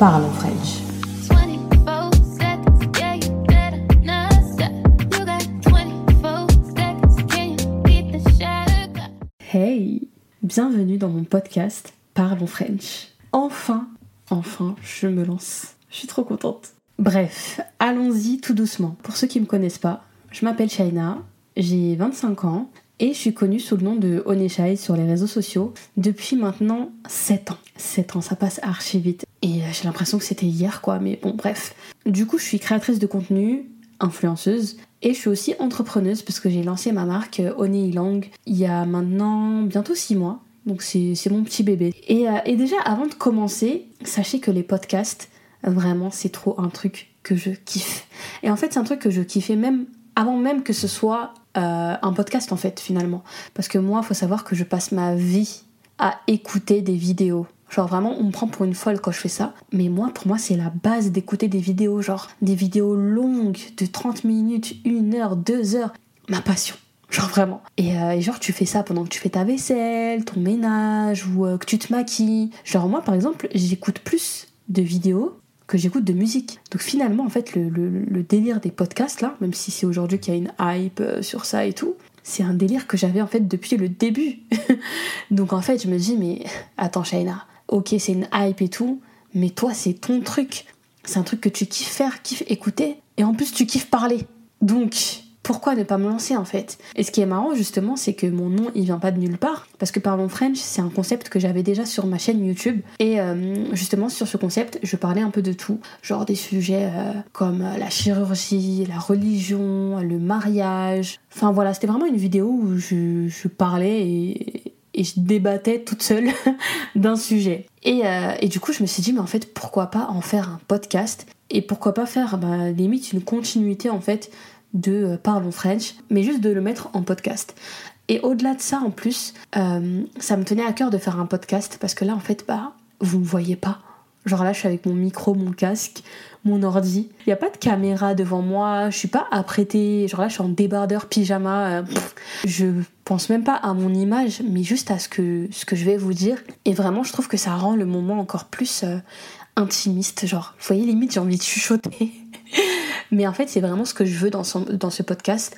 Parlons French. Hey, bienvenue dans mon podcast Parlons French. Enfin, enfin, je me lance. Je suis trop contente. Bref, allons-y tout doucement. Pour ceux qui me connaissent pas, je m'appelle Shaina, j'ai 25 ans et je suis connue sous le nom de Oneshai sur les réseaux sociaux depuis maintenant 7 ans. 7 ans, ça passe archi vite. Et euh, j'ai l'impression que c'était hier quoi, mais bon bref. Du coup, je suis créatrice de contenu, influenceuse, et je suis aussi entrepreneuse parce que j'ai lancé ma marque euh, Oneilang il y a maintenant bientôt 6 mois. Donc c'est mon petit bébé. Et, euh, et déjà, avant de commencer, sachez que les podcasts, vraiment, c'est trop un truc que je kiffe. Et en fait, c'est un truc que je kiffais même avant même que ce soit un podcast en fait finalement. Parce que moi, il faut savoir que je passe ma vie à écouter des vidéos. Genre vraiment, on me prend pour une folle quand je fais ça. Mais moi, pour moi, c'est la base d'écouter des vidéos. Genre des vidéos longues de 30 minutes, 1 heure, 2 heures. Ma passion. Genre vraiment. Euh, et, genre tu fais ça pendant que tu fais ta vaisselle, ton ménage ou euh, que tu te maquilles. Genre moi par exemple, j'écoute plus de vidéos que j'écoute de musique. Donc finalement, en fait, le, délire des podcasts, là, même si c'est aujourd'hui qu'il y a une hype euh, sur ça et tout, c'est un délire que j'avais en fait depuis le début. Donc en fait, je me dis, mais attends, Shaina, ok, c'est une hype et tout, mais toi, c'est ton truc. C'est un truc que tu kiffes faire, kiffes écouter, et en plus, tu kiffes parler. Donc, pourquoi ne pas me lancer en fait? Et ce qui est marrant justement, c'est que mon nom il vient pas de nulle part, parce que Parlons French, c'est un concept que j'avais déjà sur ma chaîne YouTube. Et euh, justement sur ce concept, je parlais un peu de tout, genre des sujets euh, comme la chirurgie, la religion, le mariage. Enfin voilà, c'était vraiment une vidéo où je, parlais et, je débattais toute seule d'un sujet. Euh, et, du coup, je me suis dit, mais en fait, pourquoi pas en faire un podcast Et pourquoi pas faire, bah, limite, une continuité en fait de euh, Parlons French, mais juste de le mettre en podcast. Et au-delà de ça, en plus, euh, ça me tenait à cœur de faire un podcast parce que là, en fait, bah, vous me voyez pas. Genre là, je suis avec mon micro, mon casque, mon ordi. Il n'y a pas de caméra devant moi, je suis pas apprêtée. Genre là, je suis en débardeur, pyjama. Euh, je pense même pas à mon image, mais juste à ce que, ce que je vais vous dire. Et vraiment, je trouve que ça rend le moment encore plus intimiste. Genre, vous voyez, limite, j'ai envie de chuchoter. Mais en fait, c'est vraiment ce que je veux dans ce podcast.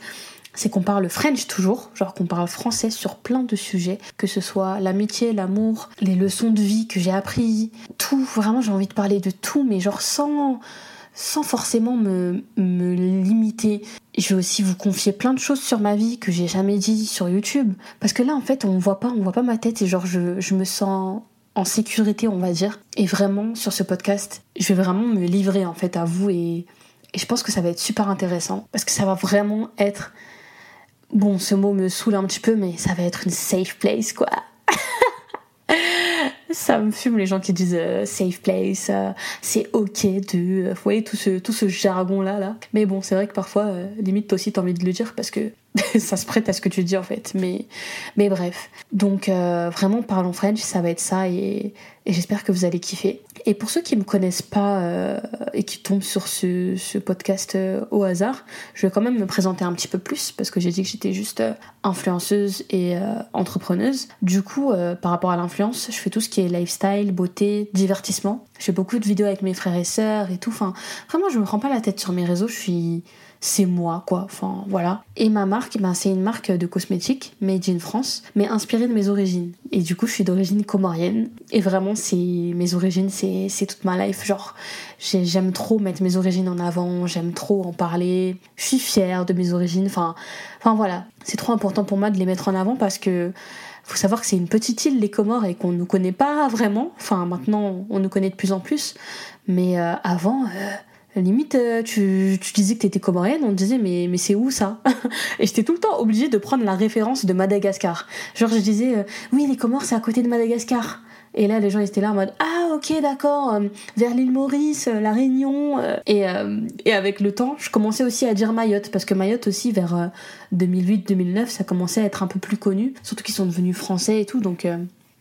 C'est qu'on parle French toujours, genre qu'on parle français sur plein de sujets, que ce soit l'amitié, l'amour, les leçons de vie que j'ai appris, tout, vraiment j'ai envie de parler de tout, mais genre sans, sans forcément me, me limiter. Je vais aussi vous confier plein de choses sur ma vie que j'ai jamais dit sur YouTube. Parce que là, en fait, on voit pas, on voit pas ma tête et genre je, je me sens en sécurité, on va dire. Et vraiment, sur ce podcast, je vais vraiment me livrer en fait à vous et et je pense que ça va être super intéressant parce que ça va vraiment être. Bon, ce mot me saoule un petit peu, mais ça va être une safe place, quoi. ça me fume les gens qui disent euh, safe place, euh, c'est ok de. vous voyez, tout ce, tout ce jargon-là, là. Mais bon, c'est vrai que parfois, euh, limite, toi aussi, t'as envie de le dire parce que ça se prête à ce que tu dis, en fait. Mais, mais bref. Donc, vraiment, parlons French, ça va être ça et, j'espère que vous allez kiffer. Et pour ceux qui me connaissent pas euh, et qui tombent sur ce, podcast euh, au hasard, je vais quand même me présenter un petit peu plus parce que j'ai dit que j'étais juste euh, influenceuse et entrepreneuse. Du coup, par rapport à l'influence, je fais tout ce qui est lifestyle, beauté, divertissement. Je fais beaucoup de vidéos avec mes frères et sœurs et tout. Enfin, vraiment, je me prends pas la tête sur mes réseaux. Je suis c'est moi, quoi. Enfin, voilà. Et ma marque, ben, c'est une marque de cosmétiques made in France, mais inspirée de mes origines. Et du coup, je suis d'origine comorienne. Et vraiment, c'est mes origines, c'est toute ma life. Genre, j'aime trop mettre mes origines en avant, j'aime trop en parler. Je suis fière de mes origines. Enfin, enfin voilà. C'est trop important pour moi de les mettre en avant parce que faut savoir que c'est une petite île, les Comores, et qu'on ne nous connaît pas vraiment. Enfin, maintenant, on nous connaît de plus en plus. Mais euh, avant, euh, Limite, euh, tu, tu disais que t'étais comorienne, on te disait mais, mais c'est où ça Et j'étais tout le temps obligée de prendre la référence de Madagascar. Genre je disais euh, oui les Comores c'est à côté de Madagascar. Et là les gens étaient là en mode ah ok d'accord euh, vers l'île Maurice, la Réunion. Et, et avec le temps je commençais aussi à dire Mayotte parce que Mayotte aussi vers 2008-2009 ça commençait à être un peu plus connu. Surtout qu'ils sont devenus français et tout donc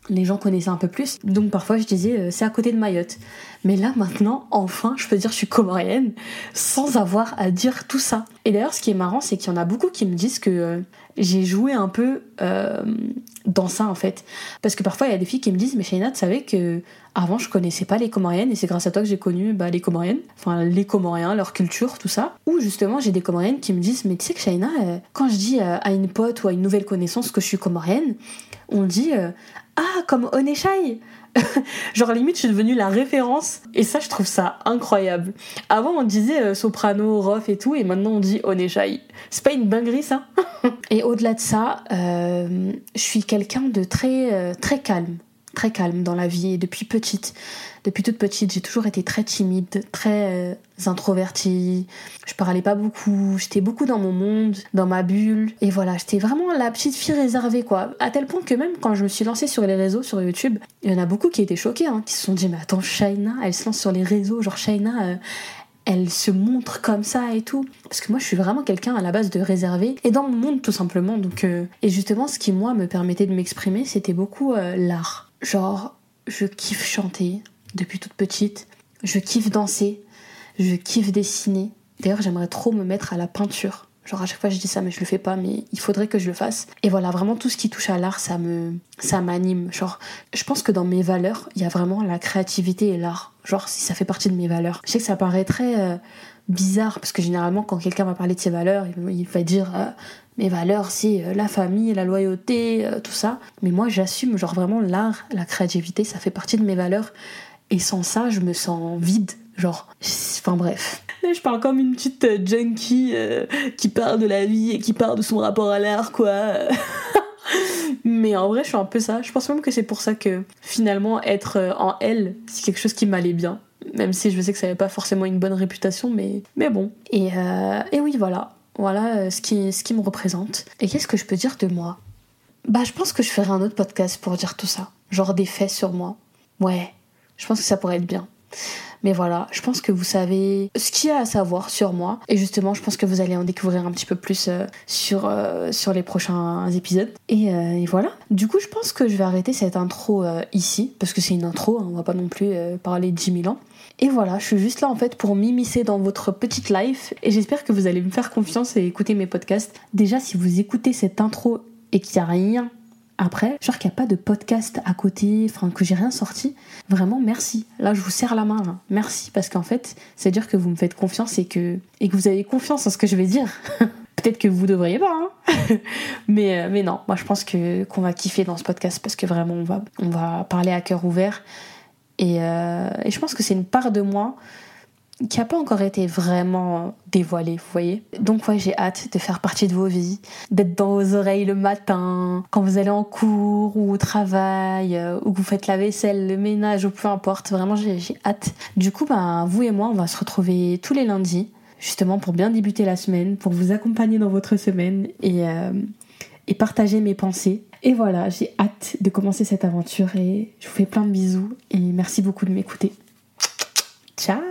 les gens connaissaient un peu plus. Donc parfois je disais euh, c'est à côté de Mayotte. Mais là maintenant, enfin, je peux dire je suis comorienne sans avoir à dire tout ça. Et d'ailleurs, ce qui est marrant, c'est qu'il y en a beaucoup qui me disent que euh, j'ai joué un peu euh, dans ça en fait. Parce que parfois il y a des filles qui me disent mais Shaina, tu savais que avant je connaissais pas les Comoriennes et c'est grâce à toi que j'ai connu bah, les Comoriennes, enfin les Comoriens, leur culture, tout ça. Ou justement j'ai des Comoriennes qui me disent mais tu sais que Shaina, quand je dis à une pote ou à une nouvelle connaissance que je suis comorienne, on dit ah, comme Oneshai Genre limite, je suis devenue la référence. Et ça, je trouve ça incroyable. Avant, on disait euh, soprano, rof et tout, et maintenant on dit Oneshai. C'est pas une dinguerie, ça? Et au-delà de ça, euh, je suis quelqu'un de très, euh, très calme. Très calme dans la vie. Et depuis petite, depuis toute petite, j'ai toujours été très timide, très euh, introvertie. Je parlais pas beaucoup, j'étais beaucoup dans mon monde, dans ma bulle. Et voilà, j'étais vraiment la petite fille réservée, quoi. À tel point que même quand je me suis lancée sur les réseaux, sur YouTube, il y en a beaucoup qui étaient choqués, hein, qui se sont dit, mais attends, Shaina, elle se lance sur les réseaux, genre Shaina. Euh, elle se montre comme ça et tout. Parce que moi, je suis vraiment quelqu'un à la base de réservé et dans mon monde tout simplement. Donc, euh, et justement, ce qui moi me permettait de m'exprimer, c'était beaucoup l'art. Genre, je kiffe chanter, depuis toute petite. Je kiffe danser, je kiffe dessiner. D'ailleurs, j'aimerais trop me mettre à la peinture. Genre à chaque fois je dis ça mais je le fais pas mais il faudrait que je le fasse. Et voilà, vraiment tout ce qui touche à l'art, ça me ça m'anime. Genre je pense que dans mes valeurs, il y a vraiment la créativité et l'art. Genre si ça fait partie de mes valeurs. Je sais que ça paraît très euh, bizarre parce que généralement quand quelqu'un va parler de ses valeurs, il va dire euh, mes valeurs c'est euh, la famille, la loyauté, tout ça. Mais moi j'assume genre vraiment l'art, la créativité, ça fait partie de mes valeurs. Et sans ça, je me sens vide. Genre, enfin bref. Là, je parle comme une petite euh, junkie euh, qui parle de la vie et qui parle de son rapport à l'art, quoi. Mais en vrai, je suis un peu ça. Je pense même que c'est pour ça que finalement, être euh, en elle, c'est quelque chose qui m'allait bien. Même si je sais que ça n'avait pas forcément une bonne réputation, mais, mais bon. Et, et oui, voilà. Voilà ce qui, ce qui me représente. Et qu'est-ce que je peux dire de moi? Bah, je pense que je ferai un autre podcast pour dire tout ça. Genre des faits sur moi. Ouais, je pense que ça pourrait être bien. Mais voilà, je pense que vous savez ce qu'il y a à savoir sur moi. Et justement, je pense que vous allez en découvrir un petit peu plus euh, sur, euh, sur les prochains épisodes. Euh, et, voilà. Du coup, je pense que je vais arrêter cette intro ici. Parce que c'est une intro, hein, on va pas non plus parler de 10 000 ans. Et voilà, je suis juste là en fait pour m'immiscer dans votre petite life. Et j'espère que vous allez me faire confiance et écouter mes podcasts. Déjà, si vous écoutez cette intro et qu'il n'y a rien après, genre qu'il n'y a pas de podcast à côté, enfin que j'ai rien sorti, vraiment merci. Là, je vous serre la main, merci, parce qu'en fait, c'est dire que vous me faites confiance et que, et que vous avez confiance en ce que je vais dire. Peut-être que vous devriez pas, hein mais, euh, mais non, moi je pense que qu'on va kiffer dans ce podcast parce que vraiment on va, on va parler à cœur ouvert. Et, euh, et je pense que c'est une part de moi qui n'a pas encore été vraiment dévoilé, vous voyez. Donc ouais, j'ai hâte de faire partie de vos vies, d'être dans vos oreilles le matin, quand vous allez en cours ou au travail, euh, ou que vous faites la vaisselle, le ménage, ou peu importe. Vraiment, j'ai hâte. Du coup, ben, vous et moi, on va se retrouver tous les lundis, justement pour bien débuter la semaine, pour vous accompagner dans votre semaine et, euh, et partager mes pensées. Et voilà, j'ai hâte de commencer cette aventure et je vous fais plein de bisous et merci beaucoup de m'écouter. Ciao